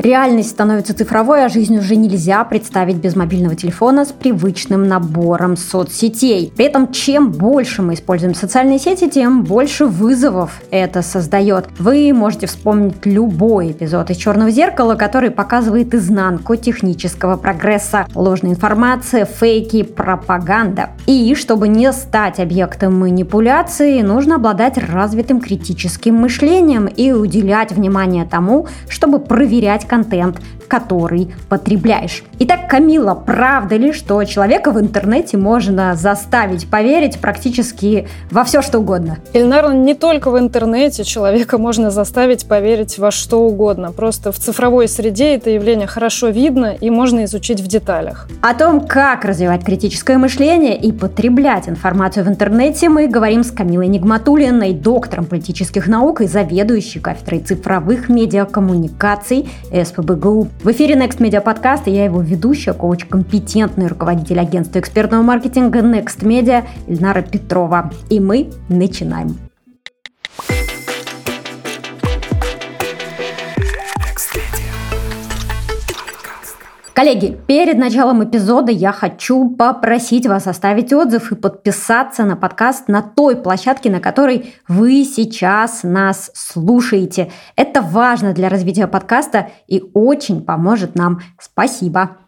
Реальность становится цифровой, а жизнь уже нельзя представить без мобильного телефона с привычным набором соцсетей. При этом, чем больше мы используем социальные сети, тем больше вызовов это создает. Вы можете вспомнить любой эпизод из «Черного зеркала», который показывает изнанку технического прогресса. Ложная информация, фейки, пропаганда. И чтобы не стать объектом манипуляции, нужно обладать развитым критическим мышлением и уделять внимание тому, чтобы проверять контент, который потребляешь. Итак, Камила, правда ли, что человека в интернете можно заставить поверить практически во все, что угодно? Наверное, не только в интернете человека можно заставить поверить во что угодно. Просто в цифровой среде это явление хорошо видно и можно изучить в деталях. О том, как развивать критическое мышление и потреблять информацию в интернете, мы говорим с Камилой Нигматулиной, доктором политических наук и заведующей кафедрой цифровых медиакоммуникаций СПБГУ. В эфире Next Media Podcast, и я его ведущая, коуч, компетентный руководитель агентства экспертного маркетинга Next Media Ильнара Петрова. И мы начинаем. Коллеги, перед началом эпизода я хочу попросить вас оставить отзыв и подписаться на подкаст на той площадке, на которой вы сейчас нас слушаете. Это важно для развития подкаста и очень поможет нам. Спасибо.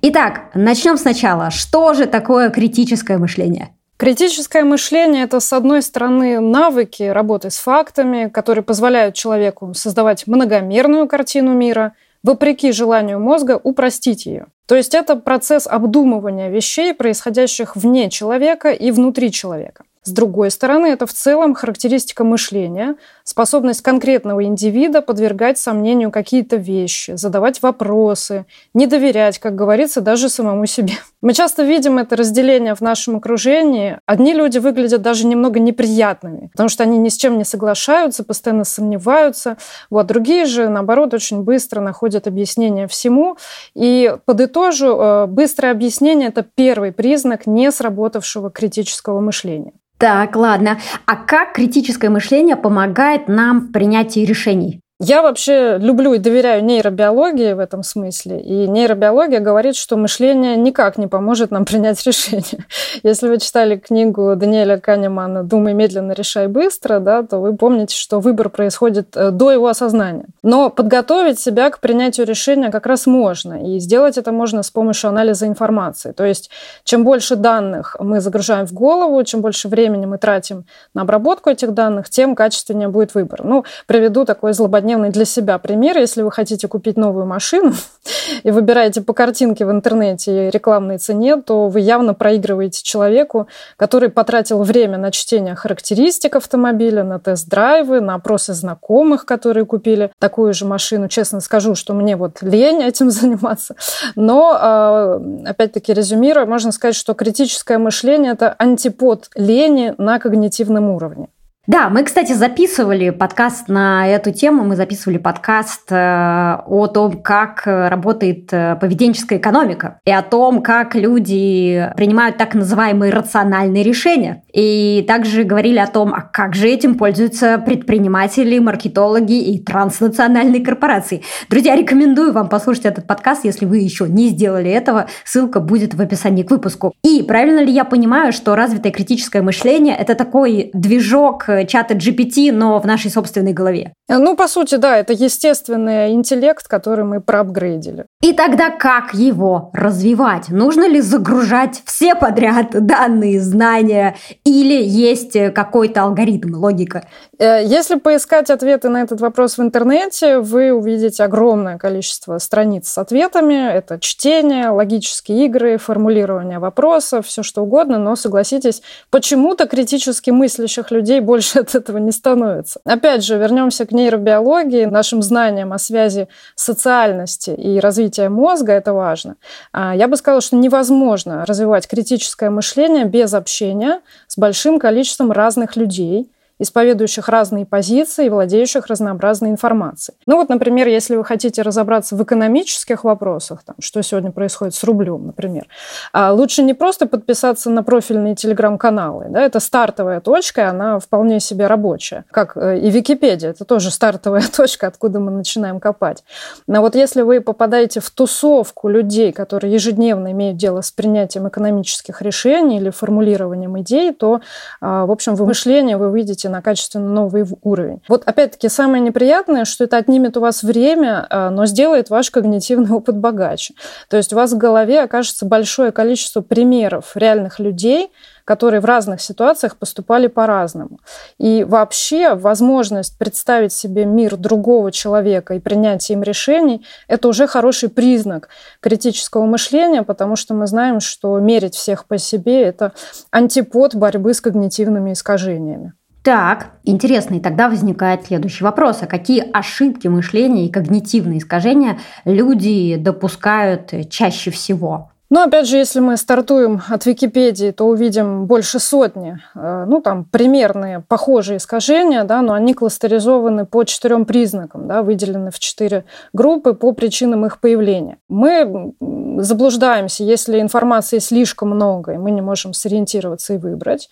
Итак, начнем сначала. Что же такое критическое мышление? Критическое мышление – это, с одной стороны, навыки работы с фактами, которые позволяют человеку создавать многомерную картину мира – вопреки желанию мозга упростить ее. То есть это процесс обдумывания вещей, происходящих вне человека и внутри человека. С другой стороны, это в целом характеристика мышления, способность конкретного индивида подвергать сомнению какие-то вещи, задавать вопросы, не доверять, как говорится, даже самому себе. Мы часто видим это разделение в нашем окружении. Одни люди выглядят даже немного неприятными, потому что они ни с чем не соглашаются, постоянно сомневаются. Вот другие же, наоборот, очень быстро находят объяснение всему. И подытожу, э, быстрое объяснение – это первый признак не сработавшего критического мышления. Так, ладно. А как критическое мышление помогает нам в принятии решений? Я вообще люблю и доверяю нейробиологии в этом смысле. И нейробиология говорит, что мышление никак не поможет нам принять решение. Если вы читали книгу Даниэля Канемана «Думай медленно, решай быстро», да, то вы помните, что выбор происходит э, до его осознания. Но подготовить себя к принятию решения как раз можно. И сделать это можно с помощью анализа информации. То есть чем больше данных мы загружаем в голову, чем больше времени мы тратим на обработку этих данных, тем качественнее будет выбор. Ну, приведу такой злободневный злободневный для себя пример. Если вы хотите купить новую машину и выбираете по картинке в интернете рекламной цене, то вы явно проигрываете человеку, который потратил время на чтение характеристик автомобиля, на тест-драйвы, на опросы знакомых, которые купили такую же машину. Честно скажу, что мне вот лень этим заниматься. Но, а, опять-таки, резюмируя, можно сказать, что критическое мышление – это антипод лени на когнитивном уровне. Да, мы, кстати, записывали подкаст на эту тему. Мы записывали подкаст э, о том, как работает э, поведенческая экономика и о том, как люди принимают так называемые рациональные решения. И также говорили о том, а как же этим пользуются предприниматели, маркетологи и транснациональные корпорации. Друзья, рекомендую вам послушать этот подкаст, если вы еще не сделали этого. Ссылка будет в описании к выпуску. И правильно ли я понимаю, что развитое критическое мышление – это такой движок чата GPT, но в нашей собственной голове. Ну, по сути, да, это естественный интеллект, который мы проапгрейдили. И тогда как его развивать? Нужно ли загружать все подряд данные, знания, или есть какой-то алгоритм, логика? Э, если поискать ответы на этот вопрос в интернете, вы увидите огромное количество страниц с ответами. Это чтение, логические игры, формулирование вопросов, все что угодно. Но согласитесь, почему-то критически мыслящих людей больше от этого не становится. Опять же, вернемся к нейробиологии, нашим знаниям о связи социальности и развития мозга, это важно. А, я бы сказала, что невозможно развивать критическое мышление без общения с большим количеством разных людей исповедующих разные позиции и владеющих разнообразной информацией. Ну вот, например, если вы хотите разобраться в экономических вопросах, там, что сегодня происходит с рублем, например, а лучше не просто подписаться на профильные телеграм-каналы. Да, это стартовая точка, она вполне себе рабочая. Как э, и Википедия, это тоже стартовая точка, откуда мы начинаем копать. Но вот если вы попадаете в тусовку людей, которые ежедневно имеют дело с принятием экономических решений или формулированием идей, то, а, в общем, в мышлении вы выйдете на качественно новый уровень. Вот опять-таки самое неприятное, что это отнимет у вас время, а, но сделает ваш когнитивный опыт богаче. То есть у вас в голове окажется большое количество примеров реальных людей, которые в разных ситуациях поступали по-разному. И вообще возможность представить себе мир другого человека и принять им решений – это уже хороший признак критического мышления, потому что мы знаем, что мерить всех по себе – это антипод борьбы с когнитивными искажениями. Так, интересно, и тогда возникает следующий вопрос. А какие ошибки мышления и когнитивные искажения люди допускают чаще всего? Но опять же, если мы стартуем от Википедии, то увидим больше сотни, э, ну там примерные похожие искажения, да, но они кластеризованы по четырем признакам, да, выделены в четыре группы по причинам их появления. Мы заблуждаемся, если информации слишком много, и мы не можем сориентироваться и выбрать.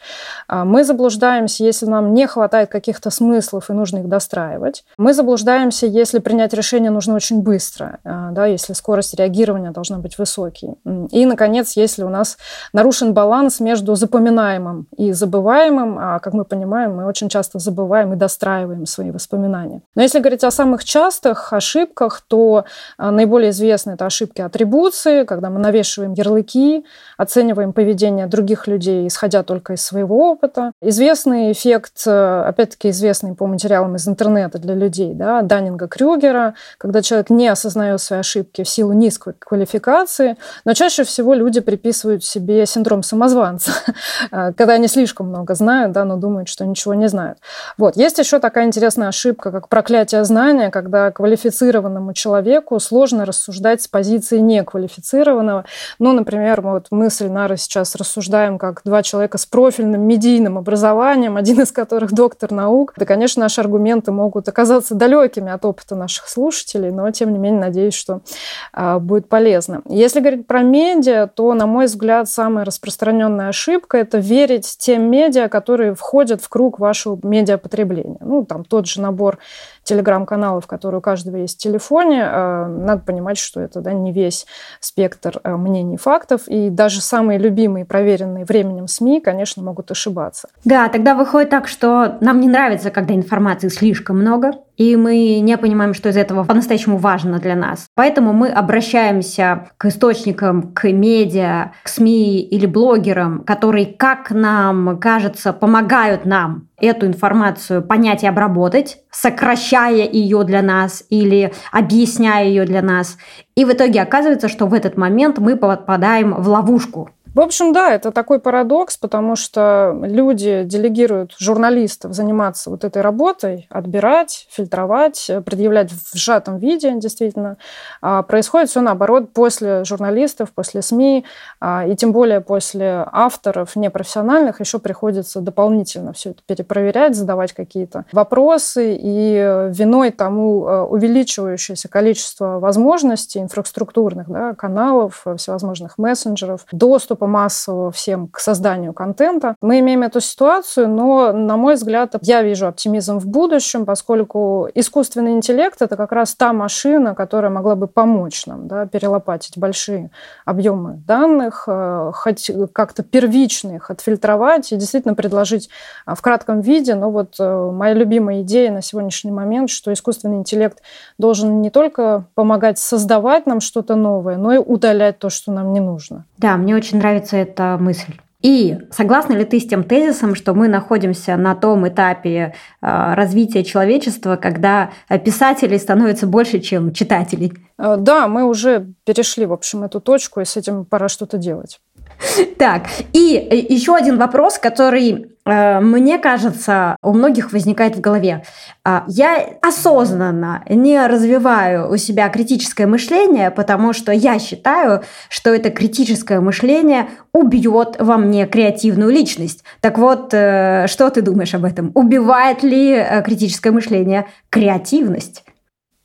А мы заблуждаемся, если нам не хватает каких-то смыслов и нужно их достраивать. Мы заблуждаемся, если принять решение нужно очень быстро, а, да, если скорость реагирования должна быть высокой. И, наконец, если у нас нарушен баланс между запоминаемым и забываемым, а, как мы понимаем, мы очень часто забываем и достраиваем свои воспоминания. Но если говорить о самых частых ошибках, то а, наиболее известны это ошибки атрибуции, когда мы навешиваем ярлыки, оцениваем поведение других людей, исходя только из своего опыта. Известный эффект, э, опять-таки известный по материалам из интернета для людей, да, Даннинга-Крюгера, когда человек не осознает свои ошибки в силу низкой квалификации, но чаще чаще всего люди приписывают себе синдром самозванца, э, когда они слишком много знают, да, но думают, что ничего не знают. Вот. Есть еще такая интересная ошибка, как проклятие знания, когда квалифицированному человеку сложно рассуждать с позиции неквалифицированного. Ну, например, вот мы с Ильнарой сейчас рассуждаем как два человека с профильным медийным образованием, один из которых доктор наук. Да, конечно, наши аргументы могут оказаться далекими от опыта наших слушателей, но, тем не менее, надеюсь, что а, будет полезно. Если говорить про медиа, то, на мой взгляд, самая распространенная ошибка – это верить тем медиа, которые входят в круг вашего медиапотребления. Ну, там тот же набор телеграм-каналов, которые у каждого есть в телефоне, э, надо понимать, что это да, не весь спектр э, мнений и фактов, и даже самые любимые, проверенные временем СМИ, конечно, могут ошибаться. Да, тогда выходит так, что нам не нравится, когда информации слишком много, и мы не понимаем, что из этого по-настоящему важно для нас. Поэтому мы обращаемся к источникам, к медиа, к СМИ или блогерам, которые, как нам кажется, помогают нам эту информацию понять и обработать, сокращая ее для нас или объясняя ее для нас. И в итоге оказывается, что в этот момент мы попадаем в ловушку. В общем, да, это такой парадокс, потому что люди делегируют журналистов заниматься вот этой работой, отбирать, фильтровать, предъявлять в сжатом виде, действительно. А происходит все наоборот после журналистов, после СМИ, а, и тем более после авторов непрофессиональных еще приходится дополнительно все это перепроверять, задавать какие-то вопросы, и виной тому э, увеличивающееся количество возможностей инфраструктурных да, каналов, всевозможных мессенджеров, доступ доступа массового всем к созданию контента. Мы имеем эту ситуацию, но, на мой взгляд, я вижу оптимизм в будущем, поскольку искусственный интеллект — это как раз та машина, которая могла бы помочь нам да, перелопатить большие объемы данных, э, хоть как-то первично их отфильтровать и действительно предложить а, в кратком виде. Но вот э, моя любимая идея на сегодняшний момент, что искусственный интеллект должен не только помогать создавать нам что-то новое, но и удалять то, что нам не нужно. Да, мне очень нравится эта мысль. И согласна ли ты с тем тезисом, что мы находимся на том этапе э, развития человечества, когда писателей становится больше, чем читателей? Э, да, мы уже перешли, в общем, эту точку, и с этим пора что-то делать. Так, и еще один вопрос, который Э, мне кажется, у многих возникает в голове. А, я осознанно не развиваю у себя критическое мышление, потому что я считаю, что это критическое мышление убьет во мне креативную личность. Так вот, э, что ты думаешь об этом? Убивает ли э, критическое мышление креативность?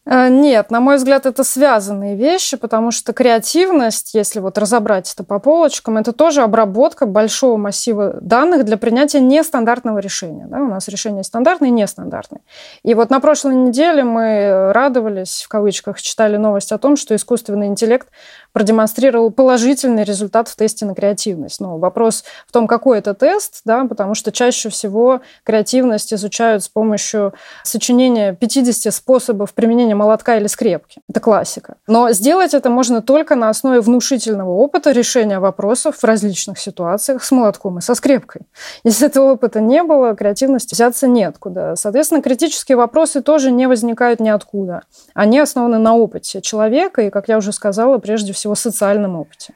Э, нет, на мой взгляд, это связанные вещи, потому что креативность, если вот разобрать это по полочкам, это тоже обработка большого массива данных для принятия нестандартного решения. Да? У нас решение стандартное и нестандартное. И вот на прошлой неделе мы радовались, в кавычках, читали новость о том, что искусственный интеллект продемонстрировал положительный результат в тесте на креативность. Но вопрос в том, какой это тест, да, потому что чаще всего креативность изучают с помощью сочинения 50 способов применения молотка или скрепки. Это классика. Но сделать это можно только на основе внушительного опыта решения вопросов в различных ситуациях с молотком и со скрепкой. Если этого опыта не было, креативность взяться неоткуда. Соответственно, критические вопросы тоже не возникают ниоткуда. Они основаны на опыте человека и, как я уже сказала, прежде всего всего социальном опыте.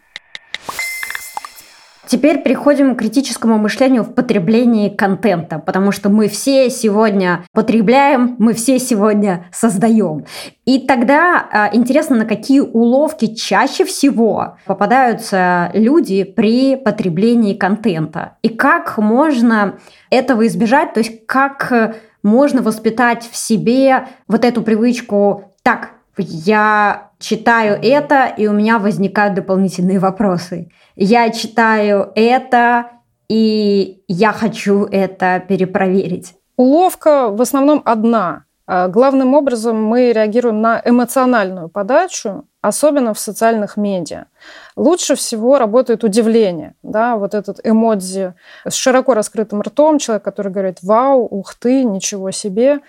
Теперь переходим к критическому мышлению в потреблении контента, потому что мы все сегодня потребляем, мы все сегодня создаем. И тогда а, интересно, на какие уловки чаще всего попадаются люди при потреблении контента. И как можно этого избежать, то есть как можно воспитать в себе вот эту привычку так, я читаю это, и у меня возникают дополнительные вопросы. Я читаю это, и я хочу это перепроверить. Уловка в основном одна. А, главным образом мы реагируем на эмоциональную подачу, особенно в социальных медиа. Лучше всего работает удивление, да, вот этот эмодзи с широко раскрытым ртом, человек, который говорит «Вау! Ух ты! Ничего себе!»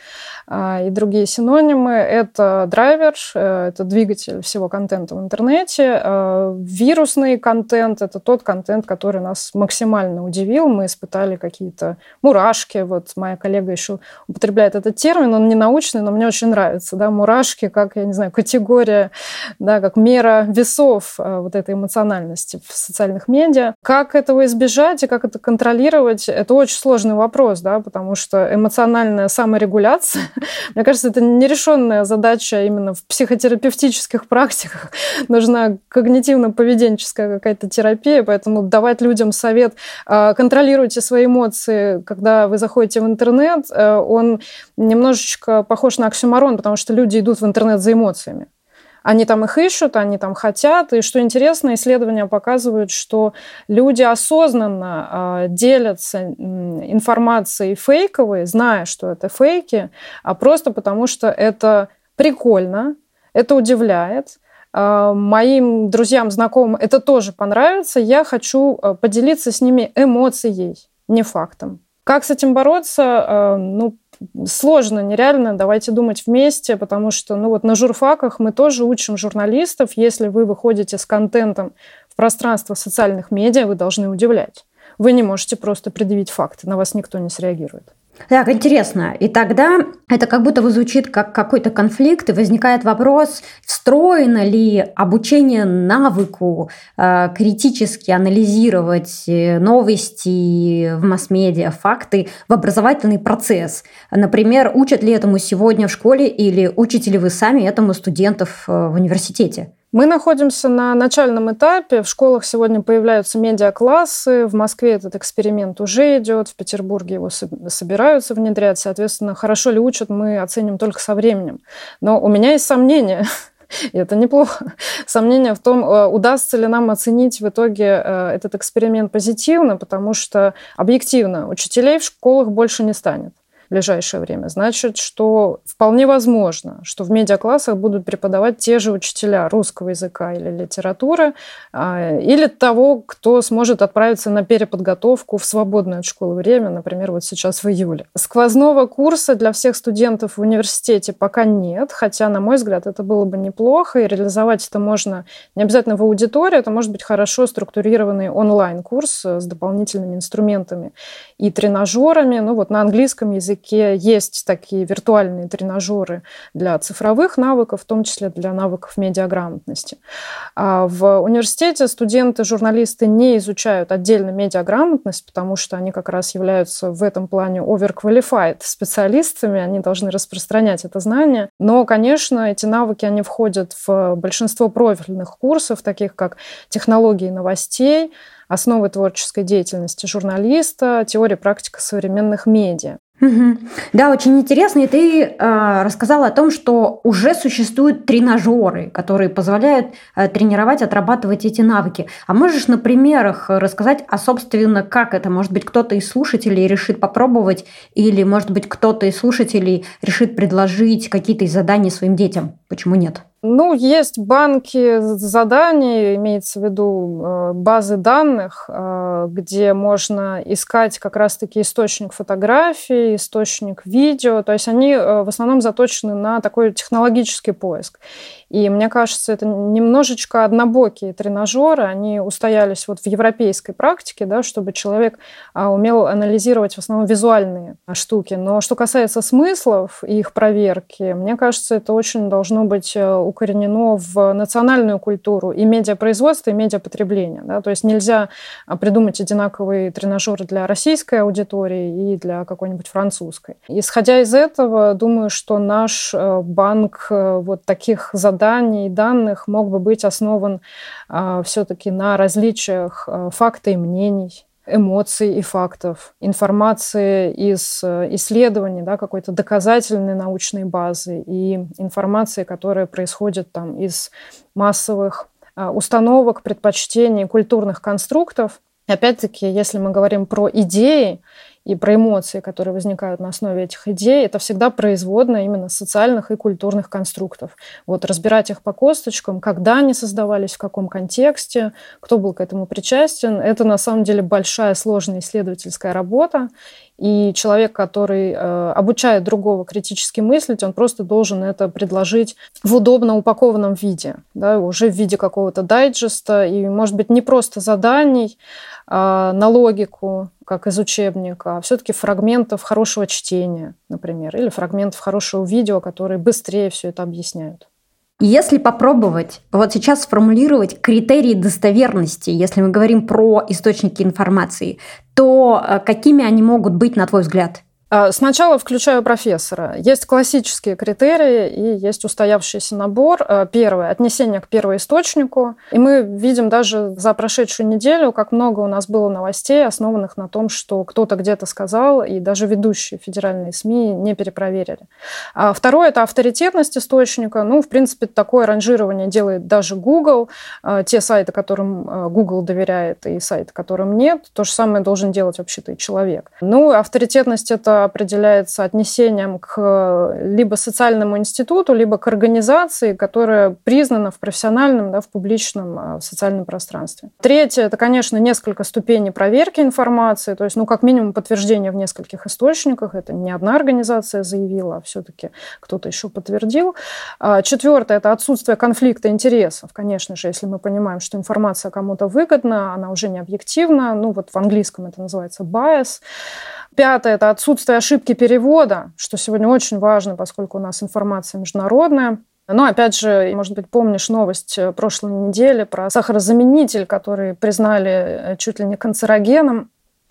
а, и другие синонимы. Это драйвер, э, это двигатель всего контента в интернете. А, вирусный контент – это тот контент, который нас максимально удивил. Мы испытали какие-то мурашки. Вот моя коллега еще употребляет этот термин, он не научный, но мне очень нравится. Да, мурашки как, я не знаю, категория, да, как мера весов э, вот этой эмоциональности в социальных медиа. Как этого избежать и как это контролировать, это очень сложный вопрос, да, потому что эмоциональная саморегуляция, мне кажется, это нерешенная задача именно в психотерапевтических практиках. Нужна когнитивно-поведенческая какая-то терапия, поэтому давать людям совет а, контролируйте свои эмоции, когда вы заходите в интернет, э, он немножечко похож на оксюмарон, потому что люди идут в интернет за эмоциями. Они там их ищут, они там хотят. И что интересно, исследования показывают, что люди осознанно э, делятся информацией фейковой, зная, что это фейки, а просто потому что это прикольно, это удивляет. Э, моим друзьям, знакомым это тоже понравится. Я хочу э, поделиться с ними эмоцией, не фактом. Как с этим бороться? Ну, сложно, нереально, давайте думать вместе, потому что, ну вот на журфаках мы тоже учим журналистов, если вы выходите с контентом в пространство социальных медиа, вы должны удивлять. Вы не можете просто предъявить факты, на вас никто не среагирует. Так, интересно. И тогда это как будто бы звучит как какой-то конфликт, и возникает вопрос, встроено ли обучение навыку э, критически анализировать э, новости в масс-медиа, факты в образовательный процесс. Например, учат ли этому сегодня в школе или учите ли вы сами этому студентов э, в университете? Мы находимся на начальном этапе. В школах сегодня появляются медиаклассы. В Москве этот эксперимент уже идет. В Петербурге его собираются внедрять. Соответственно, хорошо ли учат, мы оценим только со временем. Но у меня есть сомнения, и это неплохо. Сомнение в том, э, удастся ли нам оценить в итоге э, этот эксперимент позитивно, потому что объективно учителей в школах больше не станет ближайшее время, значит, что вполне возможно, что в медиаклассах будут преподавать те же учителя русского языка или литературы, а, или того, кто сможет отправиться на переподготовку в свободное от школы время, например, вот сейчас в июле. Сквозного курса для всех студентов в университете пока нет, хотя, на мой взгляд, это было бы неплохо, и реализовать это можно не обязательно в аудитории, это может быть хорошо структурированный онлайн-курс с дополнительными инструментами и тренажерами, ну вот на английском языке опять-таки есть такие виртуальные тренажеры для цифровых навыков, в том числе для навыков медиаграмотности. А в университете студенты, журналисты не изучают отдельно медиаграмотность, потому что они как раз являются в этом плане overqualified специалистами, они должны распространять это знание. Но, конечно, эти навыки, они входят в большинство профильных курсов, таких как технологии новостей, основы творческой деятельности журналиста, теория практика современных медиа. Угу. Да, очень интересно. И ты э, рассказала о том, что уже существуют тренажеры, которые позволяют э, тренировать, отрабатывать эти навыки. А можешь на примерах рассказать, а собственно, как это? Может быть, кто-то из слушателей решит попробовать, или, может быть, кто-то из слушателей решит предложить какие-то задания своим детям? Почему нет? Ну, есть банки заданий, имеется в виду э, базы данных, э, где можно искать как раз-таки источник фотографий, источник видео. То есть они э, в основном заточены на такой технологический поиск. И мне кажется, это немножечко однобокие тренажеры, они устоялись вот в европейской практике, да, чтобы человек а, умел анализировать в основном визуальные штуки. Но что касается смыслов и их проверки, мне кажется, это очень должно быть э, укоренено в национальную культуру и медиапроизводство, и медиапотребление. Да? То есть нельзя а, придумать одинаковые тренажеры для российской аудитории и для какой-нибудь французской. Исходя из этого, думаю, что наш э, банк э, вот таких задач заданий, данных мог бы быть основан а, все-таки на различиях а, факта и мнений, эмоций и фактов, информации из э, исследований, да, какой-то доказательной научной базы и информации, которая происходит там из массовых а, установок, предпочтений, культурных конструктов. Опять-таки, если мы говорим про идеи, и про эмоции, которые возникают на основе этих идей, это всегда производно именно социальных и культурных конструктов. Вот разбирать их по косточкам, когда они создавались, в каком контексте, кто был к этому причастен, это на самом деле большая сложная исследовательская работа. И человек, который э, обучает другого критически мыслить, он просто должен это предложить в удобно упакованном виде, да, уже в виде какого-то дайджеста, и, может быть, не просто заданий э, на логику, как из учебника, а все-таки фрагментов хорошего чтения, например, или фрагментов хорошего видео, которые быстрее все это объясняют. Если попробовать вот сейчас сформулировать критерии достоверности, если мы говорим про источники информации, то э, какими они могут быть, на твой взгляд? А, сначала включаю профессора. Есть классические критерии и есть устоявшийся набор. А, первое – отнесение к первоисточнику. И мы видим даже за прошедшую неделю, как много у нас было новостей, основанных на том, что кто-то где-то сказал, и даже ведущие федеральные СМИ не перепроверили. А второе – это авторитетность источника. Ну, в принципе, такое ранжирование делает даже Google. Те сайты, которым Google доверяет, и сайты, которым нет. То же самое должен делать вообще-то и человек. Ну, авторитетность – это определяется отнесением к либо социальному институту, либо к организации, которая признана в профессиональном, да, в публичном а, в социальном пространстве. Третье – это, конечно, несколько ступеней проверки информации, то есть, ну, как минимум, подтверждение в нескольких источниках. Это не одна организация заявила, а все-таки кто-то еще подтвердил. А, четвертое – это отсутствие конфликта интересов. Конечно же, если мы понимаем, что информация кому-то выгодна, она уже не объективна. Ну, вот в английском это называется bias. Пятое – это отсутствие ошибки перевода, что сегодня очень важно, поскольку у нас информация международная. Но, опять же, может быть, помнишь новость э, прошлой недели про сахарозаменитель, который признали э, чуть ли не канцерогеном.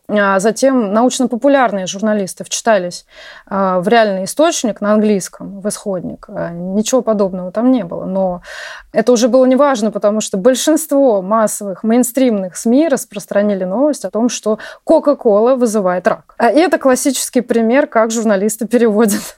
А затем научно-популярные журналисты вчитались а, в реальный источник на английском, в исходник. А, ничего подобного там не было. Но это уже было неважно, потому что большинство массовых мейнстримных СМИ распространили новость о том, что Кока-Кола вызывает рак. И это классический пример, как журналисты переводят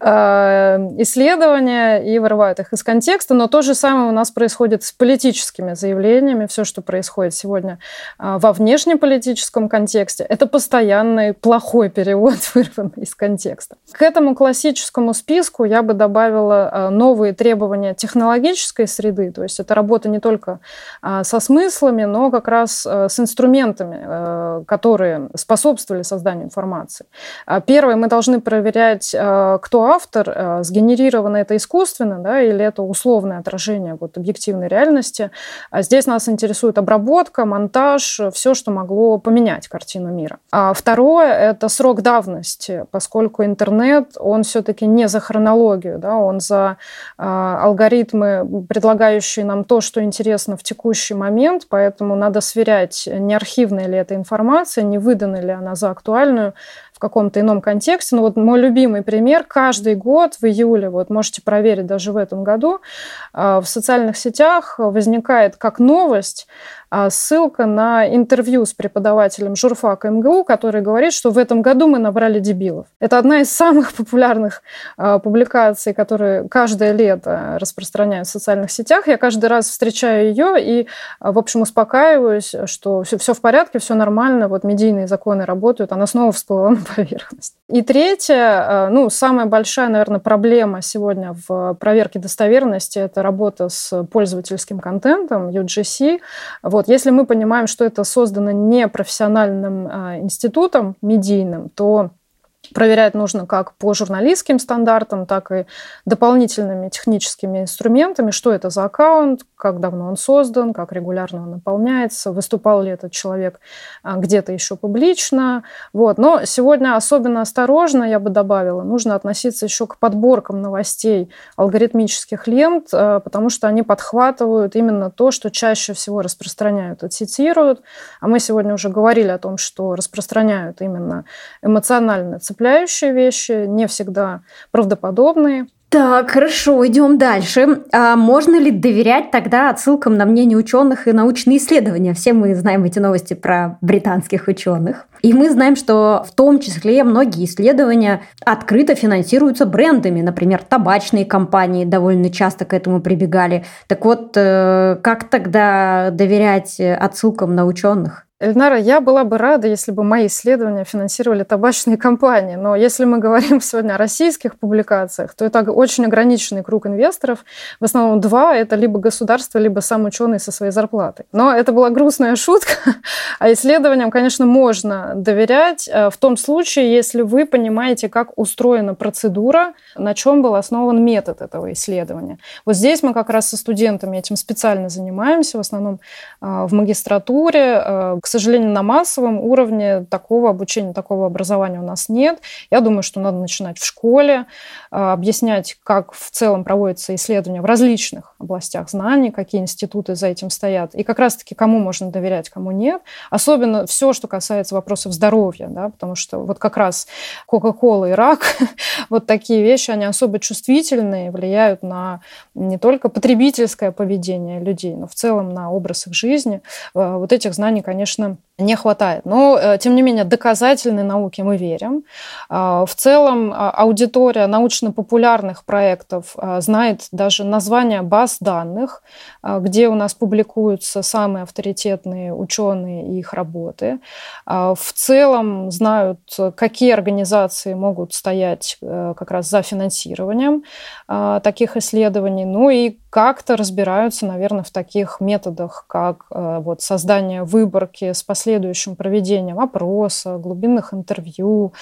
исследования и вырывают их из контекста. Но то же самое у нас происходит с политическими заявлениями. Все, что происходит сегодня во внешнеполитическом контексте, контексте. Это постоянный плохой перевод, вырванный из контекста. К этому классическому списку я бы добавила э, новые требования технологической среды, то есть это работа не только а, со смыслами, но как раз э, с инструментами, э, которые способствовали созданию информации. А первое, мы должны проверять, кто автор, сгенерировано это искусственно, да, или это условное отражение вот, объективной реальности. А здесь нас интересует обработка, монтаж, все, что могло поменять картину картину мира. А второе – это срок давности, поскольку интернет, он все-таки не за хронологию, да, он за э, алгоритмы, предлагающие нам то, что интересно в текущий момент, поэтому надо сверять, не архивная ли эта информация, не выдана ли она за актуальную, в каком-то ином контексте. Но вот мой любимый пример, каждый год в июле, вот можете проверить даже в этом году, а, в социальных сетях возникает как новость а, ссылка на интервью с преподавателем журфака МГУ, который говорит, что в этом году мы набрали дебилов. Это одна из самых популярных а, публикаций, которые каждое лето распространяют в социальных сетях. Я каждый раз встречаю ее и, в общем, успокаиваюсь, что все, все в порядке, все нормально, вот медийные законы работают, она снова всплыла на поверхность. И третье, ну, самая большая, наверное, проблема сегодня в проверке достоверности – это работа с пользовательским контентом, UGC. Вот, если мы понимаем, что это создано не профессиональным а, институтом медийным, то Проверять нужно как по журналистским стандартам, так и дополнительными техническими инструментами, что это за аккаунт, как давно он создан, как регулярно он наполняется, выступал ли этот человек а, где-то еще публично. Вот. Но сегодня особенно осторожно, я бы добавила, нужно относиться еще к подборкам новостей алгоритмических лент, а, потому что они подхватывают именно то, что чаще всего распространяют и цитируют. А мы сегодня уже говорили о том, что распространяют именно эмоционально цепляющие вещи, не всегда правдоподобные. Так, хорошо, идем дальше. А можно ли доверять тогда отсылкам на мнение ученых и научные исследования? Все мы знаем эти новости про британских ученых. И мы знаем, что в том числе многие исследования открыто финансируются брендами. Например, табачные компании довольно часто к этому прибегали. Так вот, э, как тогда доверять отсылкам на ученых? Эльнара, я была бы рада, если бы мои исследования финансировали табачные компании, но если мы говорим сегодня о российских публикациях, то это очень ограниченный круг инвесторов. В основном два – это либо государство, либо сам ученый со своей зарплатой. Но это была грустная шутка, а исследованиям, конечно, можно доверять э, в том случае, если вы понимаете, как устроена процедура, на чем был основан метод этого исследования. Вот здесь мы как раз со студентами этим специально занимаемся, в основном э, в магистратуре, э, к сожалению, на массовом уровне такого обучения, такого образования у нас нет. Я думаю, что надо начинать в школе, а, объяснять, как в целом проводятся исследования в различных областях знаний, какие институты за этим стоят, и как раз-таки кому можно доверять, кому нет. Особенно все, что касается вопросов здоровья, да, потому что вот как раз Кока-Кола и рак, вот такие вещи, они особо чувствительные, влияют на не только потребительское поведение людей, но в целом на образ их жизни. А, вот этих знаний, конечно, не хватает. Но, э, тем не менее, доказательной науке мы верим. А, в целом, а, аудитория научно-популярных проектов знает даже названия баз данных, где у нас публикуются самые авторитетные ученые и их работы. В целом знают, какие организации могут стоять э, как раз за финансированием таких исследований. Ну и как-то разбираются, наверное, в таких методах, как э, вот создание выборки с последующим проведением опроса, глубинных интервью.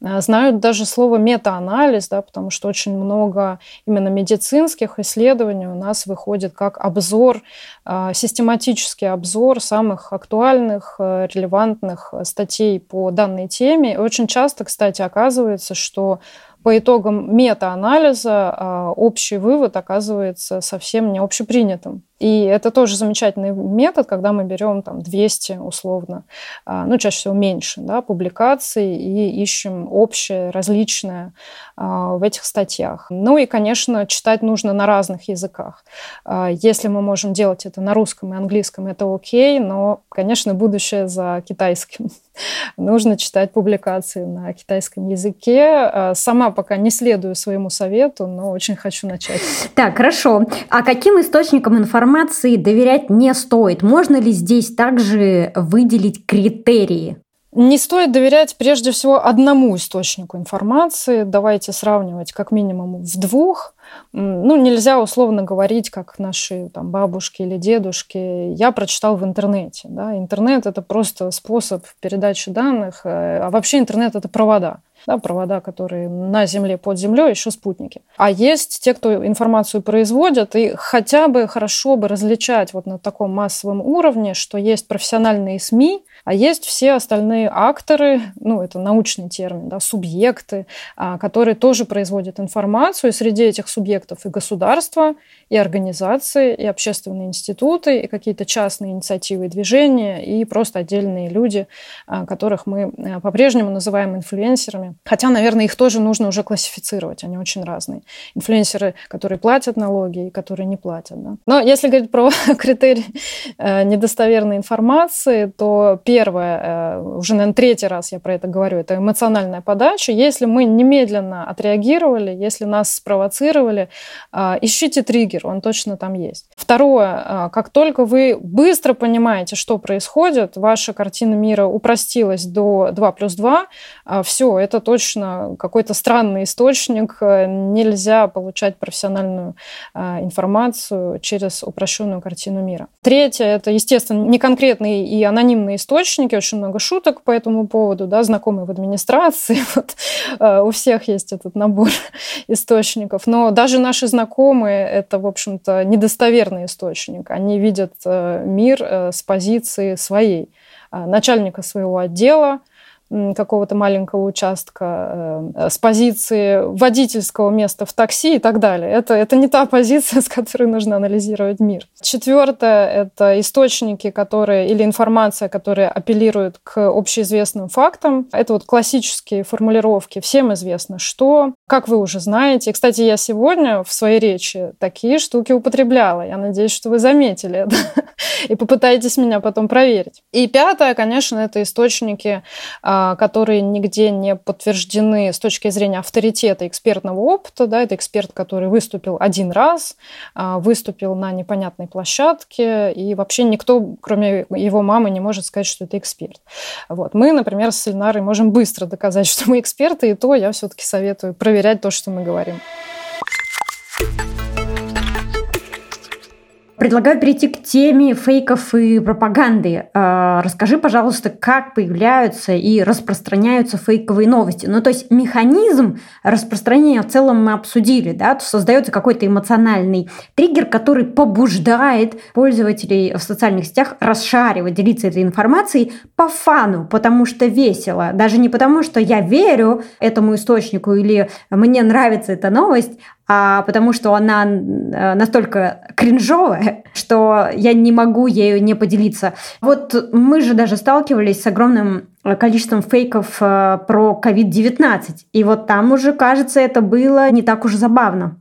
Э, знают даже слово метаанализ, да, потому что очень много именно медицинских исследований у нас выходит как обзор, э, систематический обзор самых актуальных, релевантных статей по данной теме. Очень часто, кстати, оказывается, что по итогам мета-анализа общий вывод оказывается совсем не общепринятым. И это тоже замечательный метод, когда мы берем там 200 условно, а, ну, чаще всего меньше, да, публикаций и ищем общее, различное а, в этих статьях. Ну и, конечно, читать нужно на разных языках. А, если мы можем делать это на русском и английском, это окей, но, конечно, будущее за китайским. Нужно читать публикации на китайском языке. Сама пока не следую своему совету, но очень хочу начать. Так, хорошо. А каким источникам информации информации доверять не стоит. Можно ли здесь также выделить критерии? Не стоит доверять прежде всего одному источнику информации. Давайте сравнивать как минимум в двух. Ну, нельзя условно говорить, как наши там, бабушки или дедушки. Я прочитал в интернете. Да? Интернет – это просто способ передачи данных, э, а вообще интернет – это провода. Да, провода, которые на Земле, под землей, еще спутники. А есть те, кто информацию производят, и хотя бы хорошо бы различать вот на таком массовом уровне, что есть профессиональные СМИ, а есть все остальные акторы, ну, это научный термин, да, субъекты, а, которые тоже производят информацию. И среди этих субъектов и государства, и организации, и общественные институты, и какие-то частные инициативы движения, и просто отдельные люди, а, которых мы а, по-прежнему называем инфлюенсерами. Хотя, наверное, их тоже нужно уже классифицировать, они очень разные. Инфлюенсеры, которые платят налоги и которые не платят. Да. Но если говорить про критерии э, недостоверной информации, то первое, э, уже, наверное, третий раз я про это говорю, это эмоциональная подача. Если мы немедленно отреагировали, если нас спровоцировали, э, ищите триггер, он точно там есть. Второе, э, как только вы быстро понимаете, что происходит, ваша картина мира упростилась до 2 плюс 2, все, это точно какой-то странный источник, нельзя получать профессиональную информацию через упрощенную картину мира. Третье, это, естественно, неконкретные и анонимные источники, источники, очень много шуток по этому поводу, да, знакомые в администрации, вот, э, у всех есть этот набор источников. Но даже наши знакомые – это, в общем-то, недостоверный источник. Они видят э, мир э, с позиции своей, начальника своего отдела, какого-то маленького участка э, с позиции водительского места в такси и так далее. Это, это не та позиция, с которой нужно анализировать мир. Четвертое – это источники, которые, или информация, которая апеллирует к общеизвестным фактам. Это вот классические формулировки. Всем известно, что, как вы уже знаете. Кстати, я сегодня в своей речи такие штуки употребляла. Я надеюсь, что вы заметили это и попытаетесь меня потом проверить. И пятое, конечно, это источники а, которые нигде не подтверждены с точки зрения авторитета экспертного опыта. Да, это эксперт, который выступил один раз, а, выступил на непонятной площадке, и вообще никто, кроме его мамы, не может сказать, что это эксперт. Вот. Мы, например, с Ильнарой можем быстро доказать, что мы эксперты, и то я все-таки советую проверять то, что мы говорим. Предлагаю перейти к теме фейков и пропаганды. А, расскажи, пожалуйста, как появляются и распространяются фейковые новости. Ну, то есть механизм распространения в целом мы обсудили, да, то создается какой-то эмоциональный триггер, который побуждает пользователей в социальных сетях расшаривать, делиться этой информацией по фану, потому что весело. Даже не потому, что я верю этому источнику или мне нравится эта новость, а потому что она э, настолько кринжовая, что я не могу ею не поделиться. Вот мы же даже сталкивались с огромным количеством фейков э, про COVID-19, и вот там уже, кажется, это было не так уж забавно.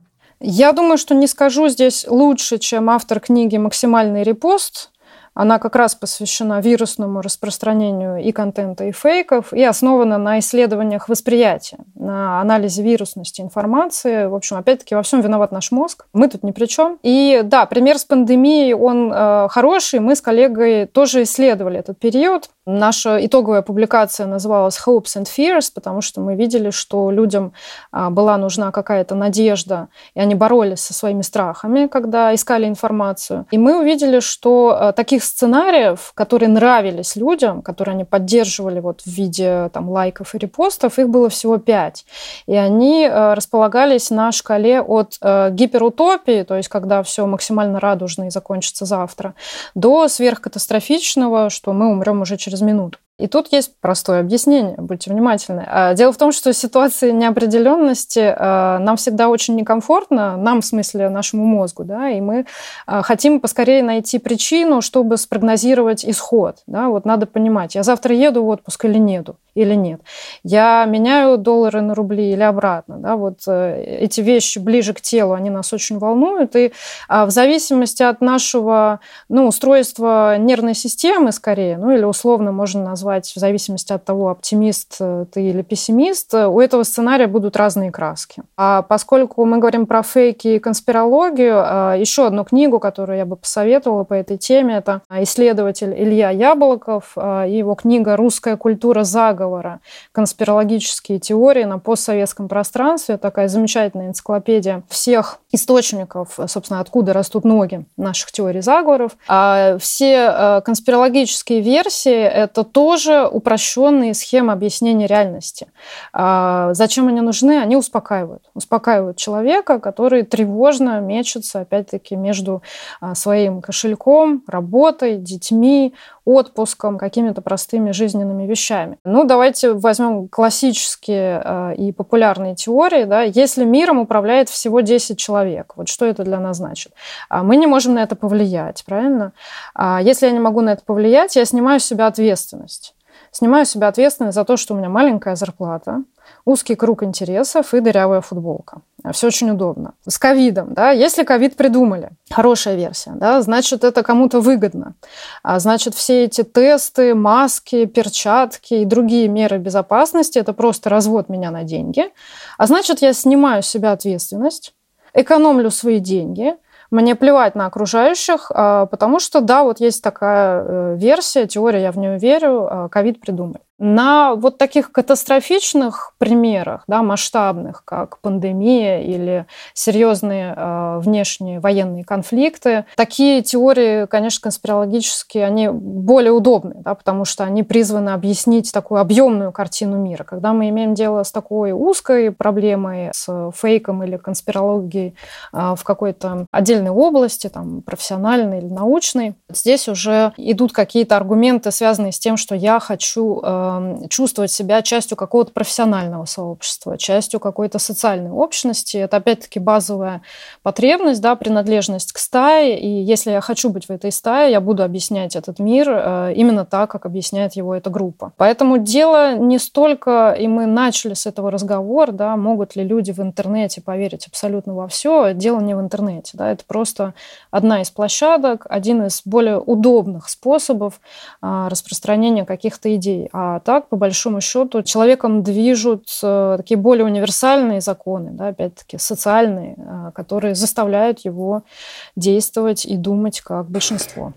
Я думаю, что не скажу здесь лучше, чем автор книги «Максимальный репост», она как раз посвящена вирусному распространению и контента, и фейков, и основана на исследованиях восприятия, на анализе вирусности информации. В общем, опять-таки, во всем виноват наш мозг. Мы тут ни при чем. И да, пример с пандемией, он э, хороший. Мы с коллегой тоже исследовали этот период. Наша итоговая публикация называлась Hopes and Fears, потому что мы видели, что людям а, была нужна какая-то надежда, и они боролись со своими страхами, когда искали информацию. И мы увидели, что а, таких сценариев, которые нравились людям, которые они поддерживали вот в виде там, лайков и репостов, их было всего пять. И они а, располагались на шкале от гиперутопии, то есть когда все максимально радужно и закончится завтра, до сверхкатастрофичного, что мы умрем уже через через минуту. И тут есть простое объяснение, будьте внимательны. А, дело в том, что ситуации неопределенности а, нам всегда очень некомфортно, нам в смысле нашему мозгу, да, и мы а, хотим поскорее найти причину, чтобы спрогнозировать исход. Да. Вот надо понимать, я завтра еду в отпуск или не еду или нет. Я меняю доллары на рубли или обратно. Да, вот э, эти вещи ближе к телу, они нас очень волнуют. И в зависимости от нашего ну, устройства нервной системы, скорее, ну или условно можно назвать назвать в зависимости от того, оптимист э, ты или пессимист, у этого сценария будут разные краски. А поскольку мы говорим про фейки и конспирологию, э, еще одну книгу, которую я бы посоветовала по этой теме, это исследователь Илья Яблоков э, и его книга «Русская культура заговора. Конспирологические теории на постсоветском пространстве». Такая замечательная энциклопедия всех источников, собственно, откуда растут ноги наших теорий заговоров. А все конспирологические версии — это то, тоже упрощенные схемы объяснения реальности. А зачем они нужны? Они успокаивают. Успокаивают человека, который тревожно мечется, опять-таки, между а, своим кошельком, работой, детьми, отпуском, какими-то простыми жизненными вещами. Ну, давайте возьмем классические э, и популярные теории. Да? Если миром управляет всего 10 человек, вот что это для нас значит? А мы не можем на это повлиять, правильно? А если я не могу на это повлиять, я снимаю с себя ответственность. Снимаю себя ответственность за то, что у меня маленькая зарплата, узкий круг интересов и дырявая футболка. Все очень удобно. С ковидом, да, если ковид придумали, хорошая версия, да, значит, это кому-то выгодно. А значит, все эти тесты, маски, перчатки и другие меры безопасности – это просто развод меня на деньги. А значит, я снимаю с себя ответственность, экономлю свои деньги, мне плевать на окружающих, а, потому что, да, вот есть такая э, версия, теория, я в нее верю, а, ковид придумали. На вот таких катастрофичных примерах, да, масштабных, как пандемия или серьезные э, внешние военные конфликты, такие теории, конечно, конспирологические, они более удобны, да, потому что они призваны объяснить такую объемную картину мира. Когда мы имеем дело с такой узкой проблемой, с фейком или конспирологией э, в какой-то отдельной области, там, профессиональной или научной, здесь уже идут какие-то аргументы, связанные с тем, что я хочу э, чувствовать себя частью какого-то профессионального сообщества, частью какой-то социальной общности. Это опять-таки базовая потребность, да, принадлежность к стае. И если я хочу быть в этой стае, я буду объяснять этот мир э, именно так, как объясняет его эта группа. Поэтому дело не столько, и мы начали с этого разговор, да, могут ли люди в интернете поверить абсолютно во все. Дело не в интернете, да, это просто одна из площадок, один из более удобных способов а, распространения каких-то идей. А так, по большому счету, человеком движут э, такие более универсальные законы, да, опять-таки социальные, э, которые заставляют его действовать и думать как большинство.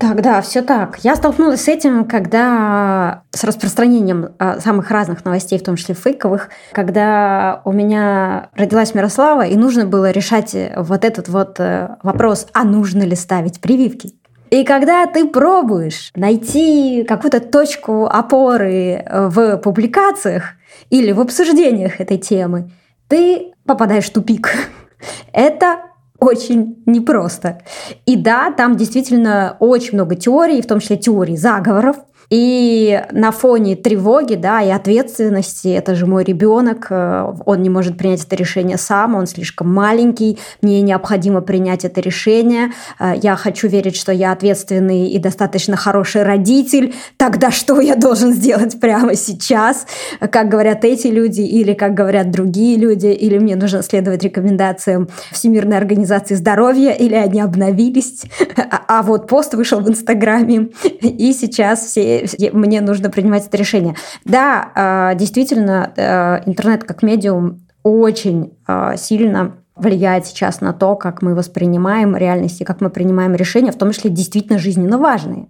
Так, да, все так. Я столкнулась с этим, когда с распространением а, самых разных новостей, в том числе фейковых, когда у меня родилась Мирослава, и нужно было решать вот этот вот э, вопрос, а нужно ли ставить прививки. И когда ты пробуешь найти какую-то точку опоры э, в публикациях или в обсуждениях этой темы, ты попадаешь в тупик. Это очень непросто. И да, там действительно очень много теорий, в том числе теорий заговоров, и на фоне тревоги, да, и ответственности, это же мой ребенок, э, он не может принять это решение сам, он слишком маленький, мне необходимо принять это решение, э, я хочу верить, что я ответственный и достаточно хороший родитель, тогда что я должен сделать прямо сейчас, как говорят эти люди или как говорят другие люди, или мне нужно следовать рекомендациям Всемирной организации здоровья, или они обновились, а, а вот пост вышел в Инстаграме, и сейчас все мне нужно принимать это решение. Да, а, действительно, э, интернет как медиум очень а, сильно влияет сейчас на то, как мы воспринимаем реальность и как мы принимаем решения, в том числе действительно жизненно важные.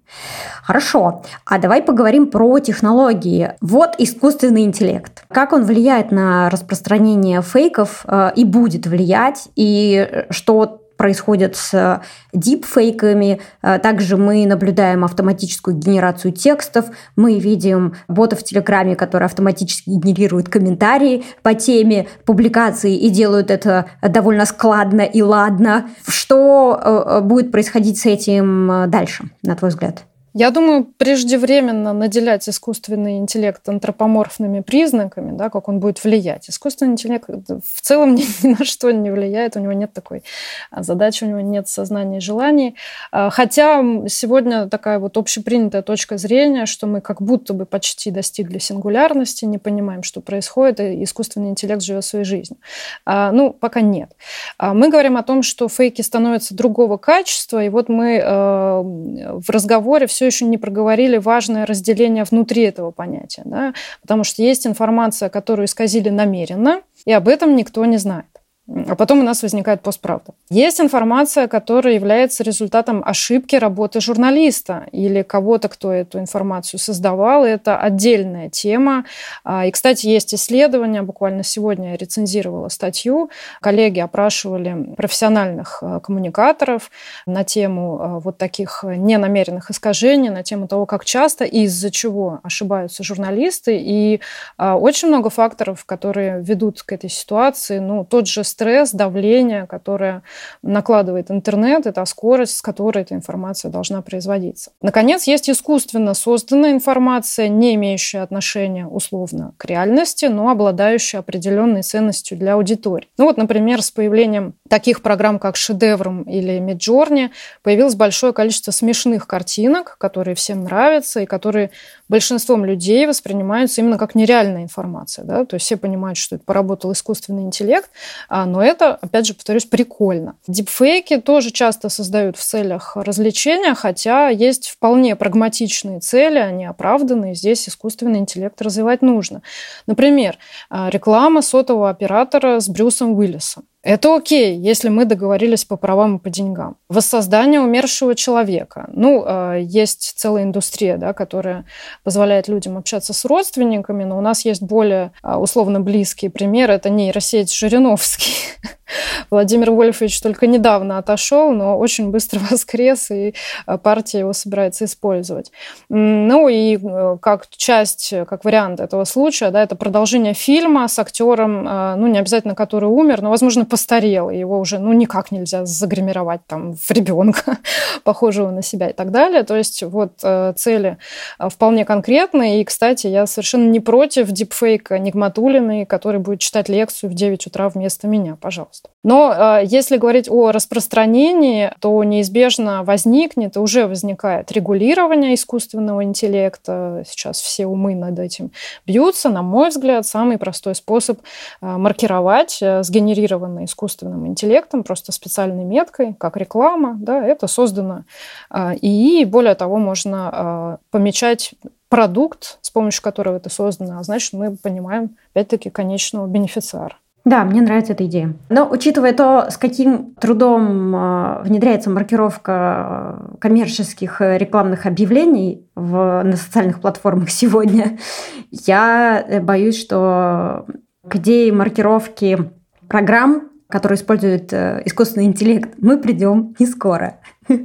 Хорошо, а давай поговорим про технологии. Вот искусственный интеллект. Как он влияет на распространение фейков э, и будет влиять, и что происходят с дипфейками. Э, также мы наблюдаем автоматическую генерацию текстов. Мы видим ботов в Телеграме, которые автоматически генерируют комментарии по теме публикации и делают это довольно складно и ладно. Что э, будет происходить с этим э, дальше, на твой взгляд? Я думаю, преждевременно наделять искусственный интеллект антропоморфными признаками, да, как он будет влиять. Искусственный интеллект в целом ни, ни на что не влияет, у него нет такой а, задачи, у него нет сознания и желаний. А, хотя сегодня такая вот общепринятая точка зрения, что мы как будто бы почти достигли сингулярности, не понимаем, что происходит, и искусственный интеллект живет своей жизнью. А, ну, пока нет. Мы говорим о том, что фейки становятся другого качества, и вот мы э, в разговоре все все еще не проговорили важное разделение внутри этого понятия, да? потому что есть информация, которую исказили намеренно, и об этом никто не знает. А потом у нас возникает постправда. Есть информация, которая является результатом ошибки работы журналиста или кого-то, кто эту информацию создавал. Это отдельная тема. А, и, кстати, есть исследования. Буквально сегодня я рецензировала статью. Коллеги опрашивали профессиональных а, коммуникаторов на тему а, вот таких ненамеренных искажений, на тему того, как часто и из-за чего ошибаются журналисты. И очень много факторов, которые ведут к этой ситуации. Ну, тот же стресс, давление, которое накладывает интернет, это скорость, с которой эта информация должна производиться. Наконец, есть искусственно созданная информация, не имеющая отношения условно к реальности, но обладающая определенной ценностью для аудитории. Ну вот, например, с появлением таких программ, как «Шедевром» или «Миджорни», появилось большое количество смешных картинок, которые всем нравятся и которые большинством людей воспринимаются именно как нереальная информация. Да? То есть все понимают, что это поработал искусственный интеллект, а, но это, опять же, повторюсь, прикольно. Дипфейки тоже часто создают в целях развлечения, хотя есть вполне прагматичные цели, они оправданы, и здесь искусственный интеллект развивать нужно. Например, а, реклама сотового оператора с Брюсом Уиллисом. Это окей, если мы договорились по правам и по деньгам. Воссоздание умершего человека. Ну, э, есть целая индустрия, да, которая позволяет людям общаться с родственниками, но у нас есть более э, условно близкие примеры. Это нейросеть Жириновский. Владимир Вольфович только недавно отошел, но очень быстро воскрес, и э, партия его собирается использовать. Ну и как часть, как вариант этого случая, да, это продолжение фильма с актером, ну не обязательно который умер, но, возможно, постарел, и его уже ну, никак нельзя загримировать там, в ребенка, похожего на себя и так далее. То есть вот э, цели э, вполне конкретные. И, кстати, я совершенно не против дипфейка Нигматулиной, который будет читать лекцию в 9 утра вместо меня, пожалуйста. Но э, если говорить о распространении, то неизбежно возникнет и уже возникает регулирование искусственного интеллекта. Сейчас все умы над этим бьются. На мой взгляд, самый простой способ маркировать сгенерированные создано искусственным интеллектом, просто специальной меткой, как реклама, да, это создано. И более того, можно помечать продукт, с помощью которого это создано, а значит, мы понимаем, опять-таки, конечного бенефициара. Да, мне нравится эта идея. Но учитывая то, с каким трудом а, внедряется маркировка коммерческих э, рекламных объявлений в, на социальных платформах сегодня, я э, боюсь, что к идее маркировки программ который использует э, искусственный интеллект, мы придем не скоро.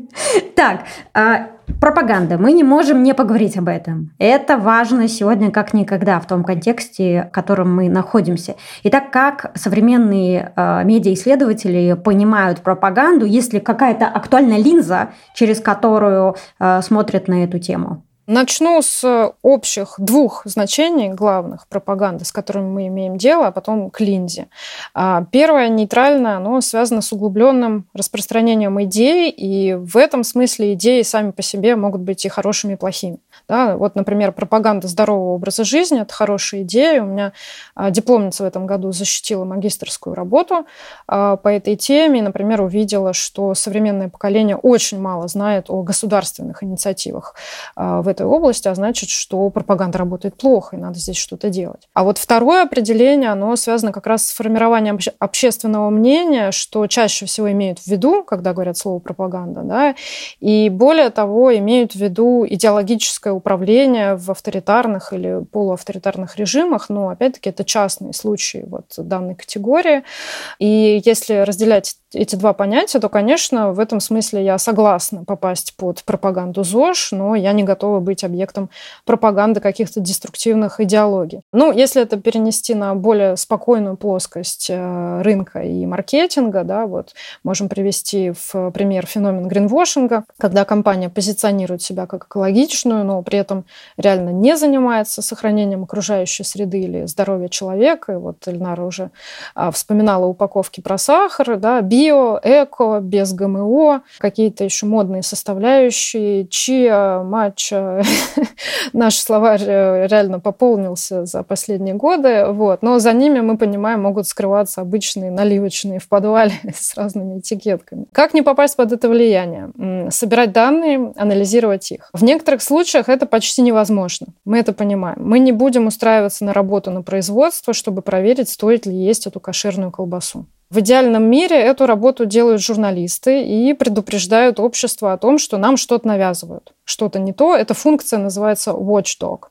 Так, а, пропаганда. Мы не можем не поговорить об этом. Это важно сегодня как никогда в том контексте, в котором мы находимся. Итак, как современные э, медиаисследователи понимают пропаганду, если какая-то актуальная линза, через которую э, смотрят на эту тему? Начну с общих двух значений главных пропаганды, с которыми мы имеем дело, а потом к линзе. А, первое, нейтральное, оно связано с углубленным распространением идей, и в этом смысле идеи сами по себе могут быть и хорошими, и плохими. Да, вот, например, пропаганда здорового образа жизни – это хорошая идея. У меня а, дипломница в этом году защитила магистрскую работу а, по этой теме. И, например, увидела, что современное поколение очень мало знает о государственных инициативах в этой области, а значит, что пропаганда работает плохо, и надо здесь что-то делать. А вот второе определение, оно связано как раз с формированием общественного мнения, что чаще всего имеют в виду, когда говорят слово пропаганда, да, и более того, имеют в виду идеологическое управление в авторитарных или полуавторитарных режимах, но опять-таки это частные случаи вот данной категории. И если разделять эти два понятия, то, конечно, в этом смысле я согласна попасть под пропаганду ЗОЖ, но я не готова быть объектом пропаганды каких-то деструктивных идеологий. Ну, если это перенести на более спокойную плоскость э, рынка и маркетинга, да, вот можем привести в пример феномен гринвошинга, когда компания позиционирует себя как экологичную, но при этом реально не занимается сохранением окружающей среды или здоровья человека. И вот Эльнара уже а, вспоминала упаковки про сахар, да, био, эко, без ГМО, какие-то еще модные составляющие, чиа, матча. Наш словарь реально пополнился за последние годы, вот. но за ними, мы понимаем, могут скрываться обычные наливочные в подвале с разными этикетками. Как не попасть под это влияние? Собирать данные, анализировать их. В некоторых случаях это почти невозможно. Мы это понимаем. Мы не будем устраиваться на работу на производство, чтобы проверить, стоит ли есть эту кошерную колбасу. В идеальном мире эту работу делают журналисты и предупреждают общество о том, что нам что-то навязывают что-то не то. Эта функция называется watchdog,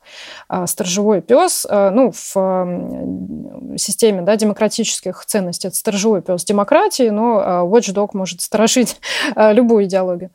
а, сторожевой пес. А, ну, в системе да, демократических ценностей это сторожевой пес демократии, но а, watchdog может сторожить любую идеологию.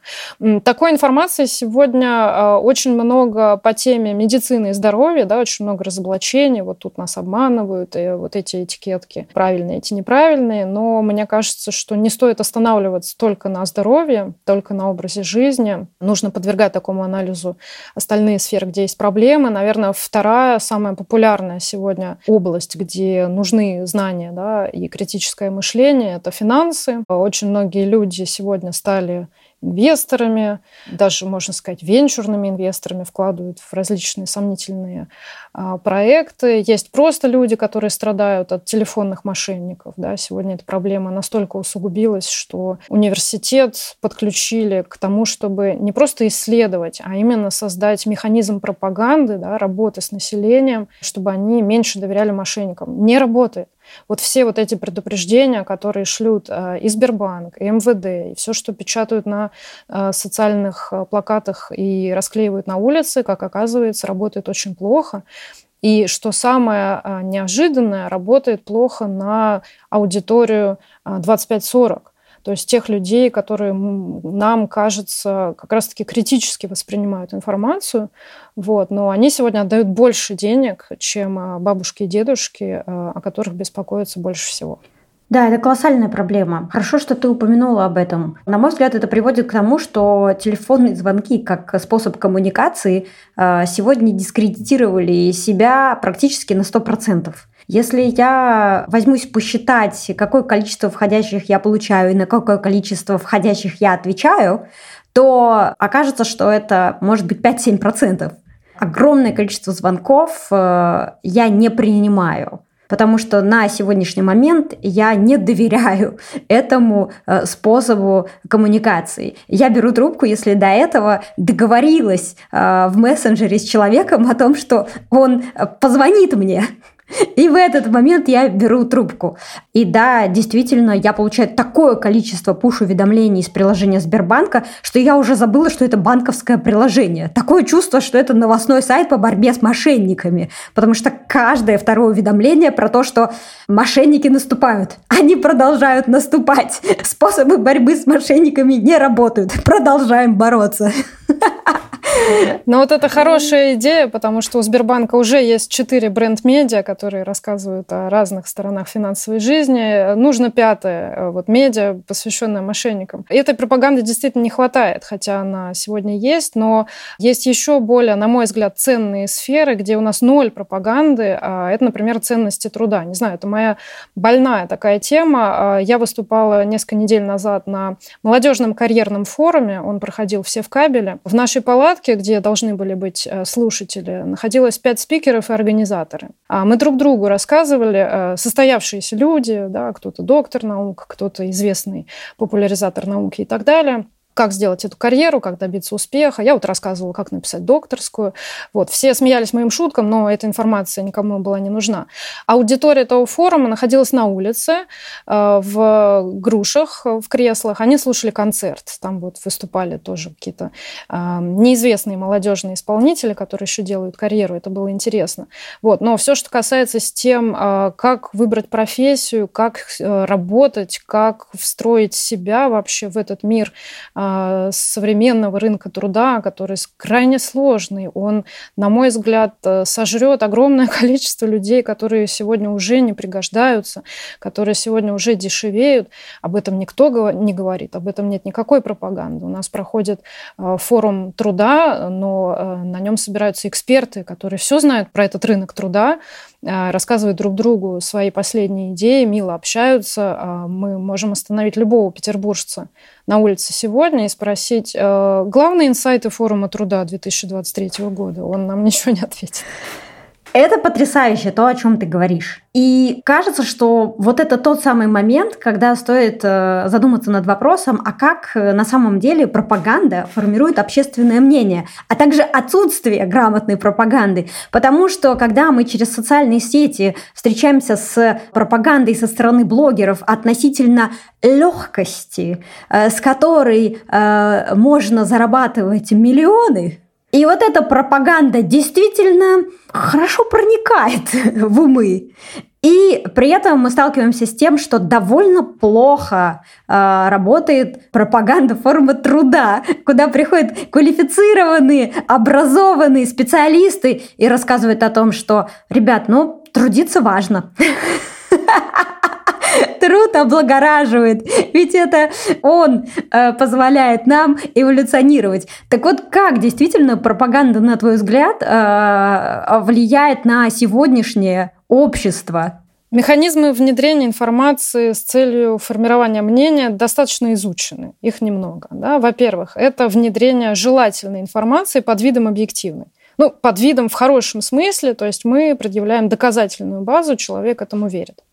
Такой информации сегодня очень много по теме медицины и здоровья, да, очень много разоблачений. Вот тут нас обманывают, и вот эти этикетки правильные, эти неправильные. Но мне кажется, что не стоит останавливаться только на здоровье, только на образе жизни. Нужно подвергать такому такому анализу остальные сферы, где есть проблемы. Наверное, вторая, самая популярная сегодня область, где нужны знания да, и критическое мышление, это финансы. Очень многие люди сегодня стали инвесторами, даже, можно сказать, венчурными инвесторами вкладывают в различные сомнительные а, проекты. Есть просто люди, которые страдают от телефонных мошенников. Да. Сегодня эта проблема настолько усугубилась, что университет подключили к тому, чтобы не просто исследовать, а именно создать механизм пропаганды, да, работы с населением, чтобы они меньше доверяли мошенникам. Не работает. Вот все вот эти предупреждения, которые шлют э, и Сбербанк, и МВД, и все, что печатают на э, социальных э, плакатах и расклеивают на улице, как оказывается, работает очень плохо. И что самое неожиданное, работает плохо на аудиторию 25-40. То есть тех людей, которые нам, кажется, как раз-таки критически воспринимают информацию, вот, но они сегодня отдают больше денег, чем а, бабушки и дедушки, а, о которых беспокоятся больше всего. Да, это колоссальная проблема. Хорошо, что ты упомянула об этом. На мой взгляд, это приводит к тому, что телефонные звонки как способ коммуникации а, сегодня дискредитировали себя практически на 100%. Если я возьмусь посчитать, какое количество входящих я получаю и на какое количество входящих я отвечаю, то окажется, что это может быть 5-7%. Огромное количество звонков э, я не принимаю потому что на сегодняшний момент я не доверяю этому э, способу коммуникации. Я беру трубку, если до этого договорилась э, в мессенджере с человеком о том, что он позвонит мне. И в этот момент я беру трубку. И да, действительно, я получаю такое количество пуш-уведомлений из приложения Сбербанка, что я уже забыла, что это банковское приложение. Такое чувство, что это новостной сайт по борьбе с мошенниками. Потому что каждое второе уведомление про то, что мошенники наступают. Они продолжают наступать. Способы борьбы с мошенниками не работают. Продолжаем бороться. Ну вот это хорошая идея, потому что у Сбербанка уже есть четыре бренд-медиа, которые рассказывают о разных сторонах финансовой жизни. Нужно пятое, э, вот медиа, посвященное мошенникам. И этой пропаганды действительно не хватает, хотя она сегодня есть, но есть еще более, на мой взгляд, ценные сферы, где у нас ноль пропаганды. А это, например, ценности труда. Не знаю, это моя больная такая тема. А я выступала несколько недель назад на молодежном карьерном форуме, он проходил все в кабеле. В нашей палатке, где должны были быть э, слушатели, находилось пять спикеров и организаторы. А мы друг другу рассказывали, э, состоявшиеся люди, да, кто-то доктор наук, кто-то известный популяризатор науки и так далее – как сделать эту карьеру, как добиться успеха. Я вот рассказывала, как написать докторскую. Вот. Все смеялись моим шуткам, но эта информация никому была не нужна. Аудитория этого форума находилась на улице, э, в грушах, в креслах. Они слушали концерт. Там вот выступали тоже какие-то э, неизвестные молодежные исполнители, которые еще делают карьеру. Это было интересно. Вот. Но все, что касается с тем, э, как выбрать профессию, как работать, как встроить себя вообще в этот мир современного рынка труда, который крайне сложный. Он, на мой взгляд, э, сожрет огромное количество людей, которые сегодня уже не пригождаются, которые сегодня уже дешевеют. Об этом никто не говорит, об этом нет никакой пропаганды. У нас проходит э, форум труда, но э, на нем собираются эксперты, которые все знают про этот рынок труда, рассказывают друг другу свои последние идеи, мило общаются. А мы можем остановить любого петербуржца на улице сегодня и спросить главные инсайты форума труда 2023 года. Он нам ничего не ответит. Это потрясающе, то, о чем ты говоришь. И кажется, что вот это тот самый момент, когда стоит э, задуматься над вопросом, а как э, на самом деле пропаганда формирует общественное мнение, а также отсутствие грамотной пропаганды. Потому что когда мы через социальные сети встречаемся с пропагандой со стороны блогеров относительно легкости, э, с которой можно зарабатывать миллионы, и вот эта пропаганда действительно хорошо проникает в умы. И при этом мы сталкиваемся с тем, что довольно плохо э, работает пропаганда формы труда, куда приходят квалифицированные, образованные специалисты и рассказывают о том, что, ребят, ну, трудиться важно. Труд облагораживает, ведь это он э, позволяет нам эволюционировать. Так вот, как действительно пропаганда, на твой взгляд, э, влияет на сегодняшнее общество? Механизмы внедрения информации с целью формирования мнения достаточно изучены. Их немного. Да? Во-первых, это внедрение желательной информации под видом объективной. Ну, под видом в хорошем смысле, то есть мы предъявляем доказательную базу, человек этому верит.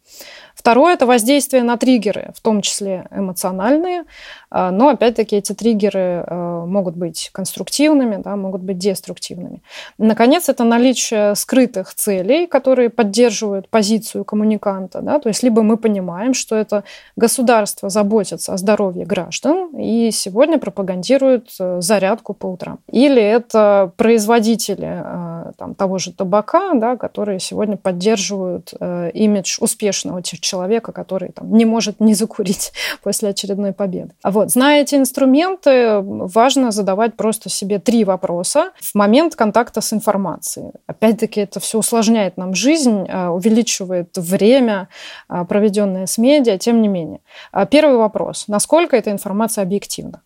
Второе – это воздействие на триггеры, в том числе эмоциональные. А, но, опять-таки, эти триггеры а, могут быть конструктивными, да, могут быть деструктивными. Наконец, это наличие скрытых целей, которые поддерживают позицию коммуниканта. Да, то есть, либо мы понимаем, что это государство заботится о здоровье граждан и сегодня пропагандирует э, зарядку по утрам. Или это производители а, там, того же табака, да, которые сегодня поддерживают э, имидж успешного человека, который там, не может не закурить после очередной победы. Вот. Зная эти инструменты, важно задавать просто себе три вопроса в момент контакта с информацией. Опять-таки, это все усложняет нам жизнь, а, увеличивает время, а, проведенное с медиа, тем не менее. А, первый вопрос. Насколько эта информация объективна?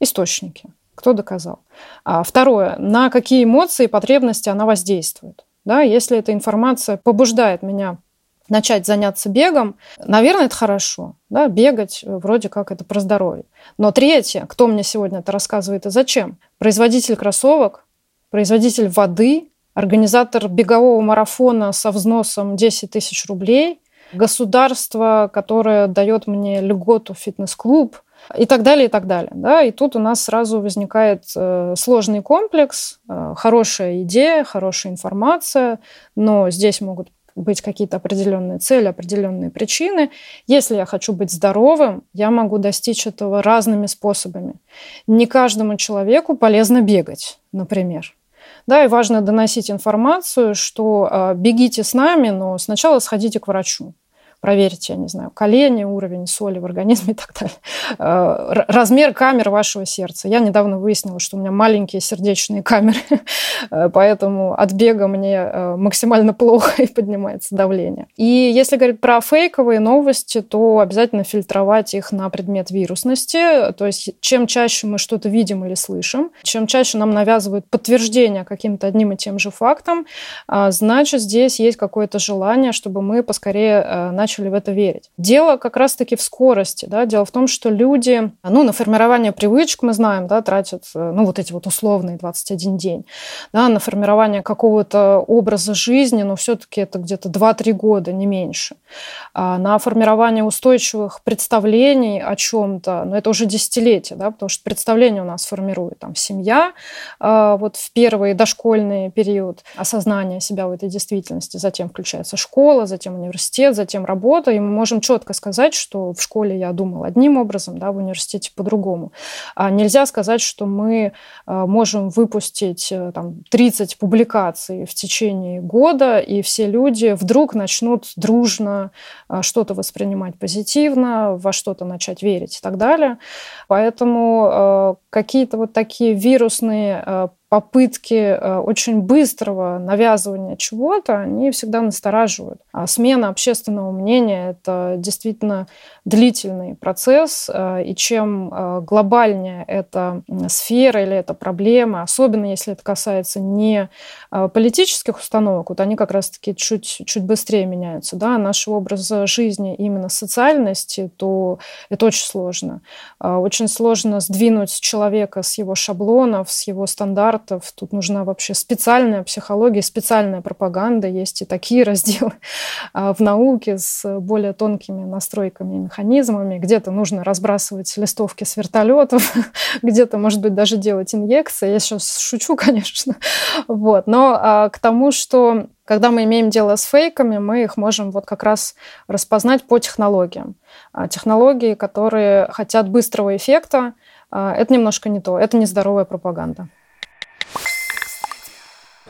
Источники. Кто доказал? Второе. На какие эмоции и потребности она воздействует? Да, если эта информация побуждает меня начать заняться бегом, наверное, это хорошо. Да, бегать э, вроде как это про здоровье. Но третье, кто мне сегодня это рассказывает и зачем? Производитель кроссовок, производитель воды, организатор бегового марафона со взносом 10 тысяч рублей, государство, которое дает мне льготу фитнес-клуб, и так далее, и так далее. Да? И тут у нас сразу возникает э, сложный комплекс, э, хорошая идея, хорошая информация, но здесь могут быть какие-то определенные цели, определенные причины. Если я хочу быть здоровым, я могу достичь этого разными способами. Не каждому человеку полезно бегать, например. Да, и важно доносить информацию, что э, бегите с нами, но сначала сходите к врачу проверить, я не знаю, колени, уровень соли в организме и так далее. Э, размер камер вашего сердца. Я недавно выяснила, что у меня маленькие сердечные камеры, э, поэтому от бега мне э, максимально плохо и поднимается давление. И если говорить про фейковые новости, то обязательно фильтровать их на предмет вирусности. То есть чем чаще мы что-то видим или слышим, чем чаще нам навязывают подтверждение каким-то одним и тем же фактом, значит, здесь есть какое-то желание, чтобы мы поскорее начали начали в это верить. Дело как раз-таки в скорости. Да? Дело в том, что люди ну, на формирование привычек, мы знаем, да, тратят ну, вот эти вот условные 21 день. Да, на формирование какого-то образа жизни, но все-таки это где-то 2-3 года, не меньше. А на формирование устойчивых представлений о чем-то, ну, это уже десятилетия, да, потому что представление у нас формирует там семья, а, вот в первый дошкольный период осознания себя в этой действительности, затем включается школа, затем университет, затем работа, работа, и мы можем четко сказать, что в школе я думал одним образом, да, в университете по-другому. А нельзя сказать, что мы а, можем выпустить э, там, 30 публикаций в течение года, и все люди вдруг начнут дружно а, что-то воспринимать позитивно, во что-то начать верить и так далее. Поэтому какие-то вот такие вирусные попытки э, очень быстрого навязывания чего-то, они всегда настораживают. А смена общественного мнения – это действительно длительный процесс, э, и чем э, глобальнее эта сфера или эта проблема, особенно если это касается не политических установок, вот они как раз-таки чуть, чуть быстрее меняются, да, нашего образа жизни, именно социальности, то это очень сложно. Очень сложно сдвинуть человека с его шаблонов, с его стандартов, форматов. Тут нужна вообще специальная психология, специальная пропаганда. Есть и такие разделы а, в науке с более тонкими настройками и механизмами. Где-то нужно разбрасывать листовки с вертолетов, где-то, может быть, даже делать инъекции. Я сейчас шучу, конечно. Вот. Но а, к тому, что когда мы имеем дело с фейками, мы их можем вот как раз распознать по технологиям. А, технологии, которые хотят быстрого эффекта, а, это немножко не то, это нездоровая пропаганда.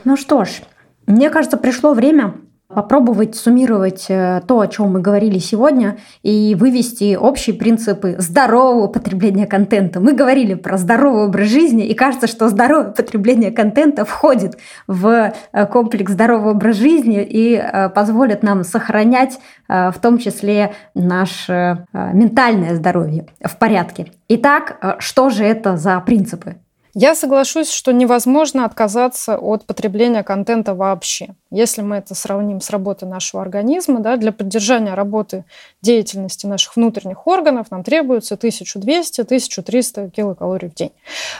Ну что ж, мне кажется, пришло время попробовать суммировать э, то, о чем мы говорили сегодня, и вывести общие принципы здорового потребления контента. Мы говорили про здоровый образ жизни, и кажется, что здоровое потребление контента входит в э, комплекс здорового образа жизни и э, позволит нам сохранять в том числе наше ментальное здоровье в порядке. Итак, что же это за принципы? Я соглашусь, что невозможно отказаться от потребления контента вообще. Если мы это сравним с работой нашего организма, да, для поддержания работы деятельности наших внутренних органов нам требуется 1200-1300 килокалорий в день.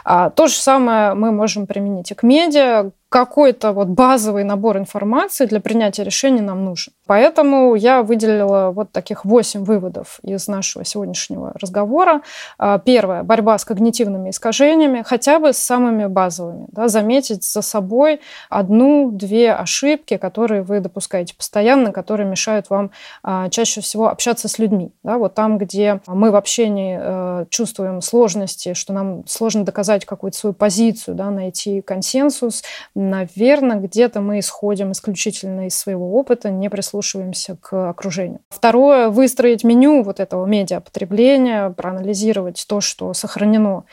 А, то же самое мы можем применить и к медиа, какой-то вот базовый набор информации для принятия решений нам нужен. Поэтому я выделила вот таких восемь выводов из нашего сегодняшнего разговора. А, первое – борьба с когнитивными искажениями, хотя бы с самыми базовыми. Да, заметить за собой одну-две ошибки, которые вы допускаете постоянно, которые мешают вам а, чаще всего общаться с людьми. Да, вот там, где мы в общении э, чувствуем сложности, что нам сложно доказать какую-то свою позицию, да, найти консенсус, наверное, где-то мы исходим исключительно из своего опыта, не прислушиваемся к окружению. Второе, выстроить меню вот этого медиапотребления, проанализировать то, что сохранено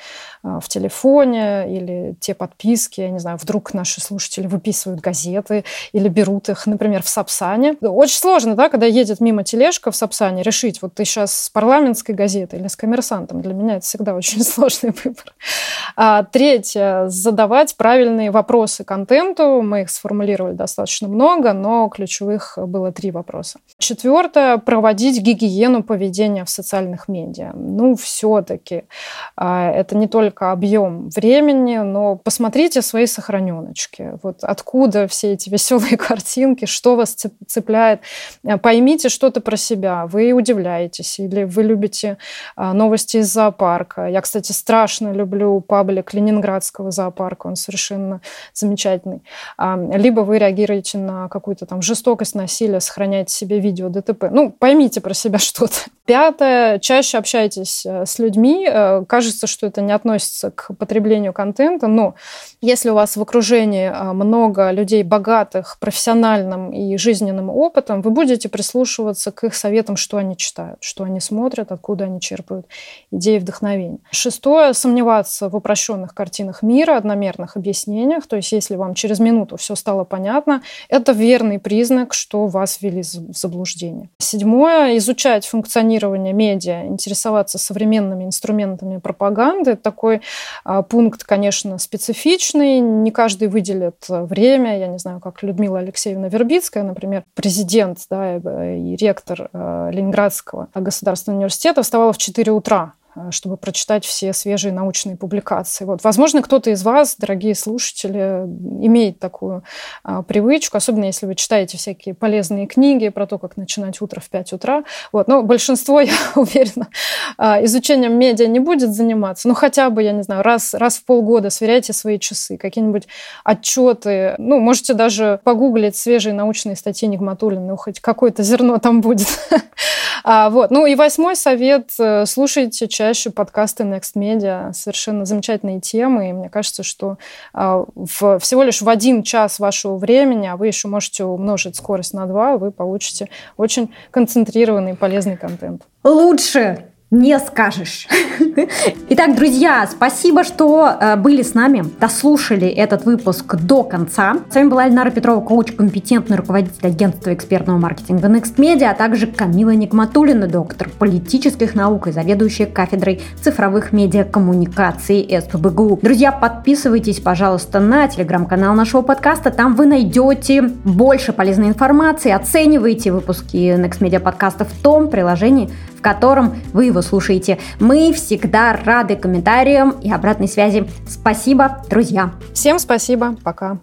в телефоне или те подписки, я не знаю, вдруг наши слушатели выписывают газеты или берут их, например, в Сапсане. Очень сложно, да, когда едет мимо тележка в Сапсане, решить, вот ты сейчас с парламентской газетой или с коммерсантом. Для меня это всегда очень сложный выбор. А, третье, задавать правильные вопросы контенту. Мы их сформулировали достаточно много, но ключевых было три вопроса. Четвертое, проводить гигиену поведения в социальных медиа. Ну, все-таки а, это не только объем времени, но посмотрите свои сохраненочки. Вот откуда все эти веселые картинки, что вас цепляет. Поймите что-то про себя. Вы удивляетесь или вы любите а, новости из зоопарка. Я, кстати, страшно люблю паблик Ленинградского зоопарка. Он совершенно замечательный замечательный. Либо вы реагируете на какую-то там жестокость, насилие, сохраняете себе видео ДТП. Ну, поймите про себя что-то. Пятое. Чаще общайтесь э, с людьми. Э, кажется, что это не относится к потреблению контента, но если у вас в окружении э, много людей богатых профессиональным и жизненным опытом, вы будете прислушиваться к их советам, что они читают, что они смотрят, откуда они черпают идеи вдохновения. Шестое. Сомневаться в упрощенных картинах мира, одномерных объяснениях. То есть, если вам через минуту все стало понятно, это верный признак, что вас ввели в заблуждение. Седьмое. Изучать функционирование медиа, интересоваться современными инструментами пропаганды. Такой а, пункт, конечно, специфичный. Не каждый выделит время. Я не знаю, как Людмила Алексеевна Вербицкая, например, президент да, и ректор а, Ленинградского государственного университета, вставала в 4 утра Э, чтобы прочитать все свежие научные публикации. Вот. Возможно, кто-то из вас, дорогие слушатели, имеет такую а, привычку, особенно если вы читаете всякие полезные книги про то, как начинать утро в 5 утра. Вот. Но большинство, я уверена, а, изучением медиа не будет заниматься. Ну, хотя бы, я не знаю, раз, раз в полгода сверяйте свои часы, какие-нибудь отчеты. Ну, можете даже погуглить свежие научные статьи Нигматуллина, ну, хоть какое-то зерно там будет. а, вот. Ну и восьмой совет. Э, слушайте чаще подкасты Next Media. Совершенно замечательные темы. И мне кажется, что а, в, всего лишь в один час вашего времени, а вы еще можете умножить скорость на два, вы получите очень концентрированный полезный контент. Лучше не скажешь. Итак, друзья, спасибо, что э, были с нами, дослушали этот выпуск до конца. С вами была Эльнара Петрова, коуч, компетентный руководитель агентства экспертного маркетинга Next Media, а также Камила Никматулина, доктор политических наук и заведующая кафедрой цифровых медиакоммуникаций СПБГУ. Друзья, подписывайтесь, пожалуйста, на телеграм-канал нашего подкаста. Там вы найдете больше полезной информации, оценивайте выпуски Next Media подкаста в том приложении, в котором вы его слушаете. Мы всегда рады комментариям и обратной связи. Спасибо, друзья. Всем спасибо. Пока.